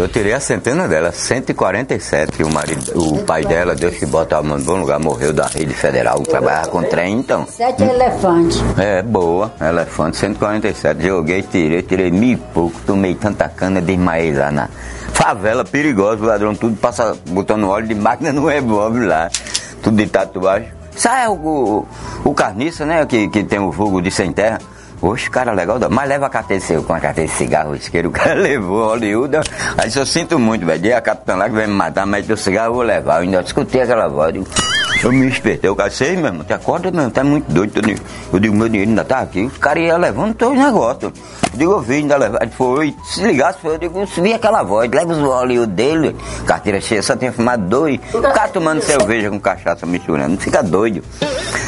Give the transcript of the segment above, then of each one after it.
Eu tirei a centena dela, 147. O, marido, o pai dela, Deus que bota a mão no bom lugar, morreu da rede federal, trabalhava com trem, então. Sete elefantes. É, boa, elefante, 147. Joguei, tirei, tirei mil e pouco, tomei tanta cana, desmaiei lá na favela perigosa, o ladrão tudo passa botando óleo de máquina no revólver lá, tudo de tatuagem. Sai o, o, o carniça, né, que, que tem o fogo de sem terra. Oxe, cara, legal, mas leva a carteira de com a carteira de cigarro, isqueiro, o cara levou, Hollywood. Aí eu sinto muito, velho. A capitã lá que vai me matar, mas o cigarro eu vou levar. Eu ainda escutei aquela voz. Eu, eu me espertei, eu cacei mesmo, te acorda mesmo, tá muito doido. Eu digo, meu dinheiro ainda tá aqui. Os caras iam levando todos os negócios. Eu digo, eu vi, ainda levar. Ele foi, se ligasse, foi, eu digo, eu vi aquela voz, leva os Hollywood dele, carteira cheia, só tinha fumado dois. O cara tomando cerveja com cachaça misturando, não fica doido.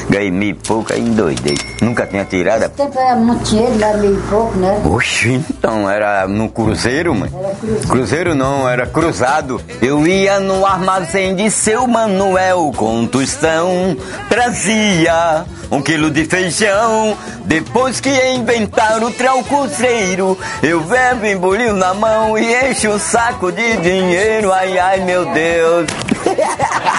Ganhei mil e pouco, aí endoidei. Nunca tinha tirado. Esse tempo era muito dinheiro, lá mil e pouco, né? Oxi, então era no cruzeiro, mãe. Era cruzeiro. cruzeiro não, era cruzado. Eu ia no armazém de seu Manuel com tostão, trazia um quilo de feijão. Depois que inventaram o traucuzeiro, eu bebo embolio na mão e encho o saco de dinheiro. Ai, ai, meu Deus.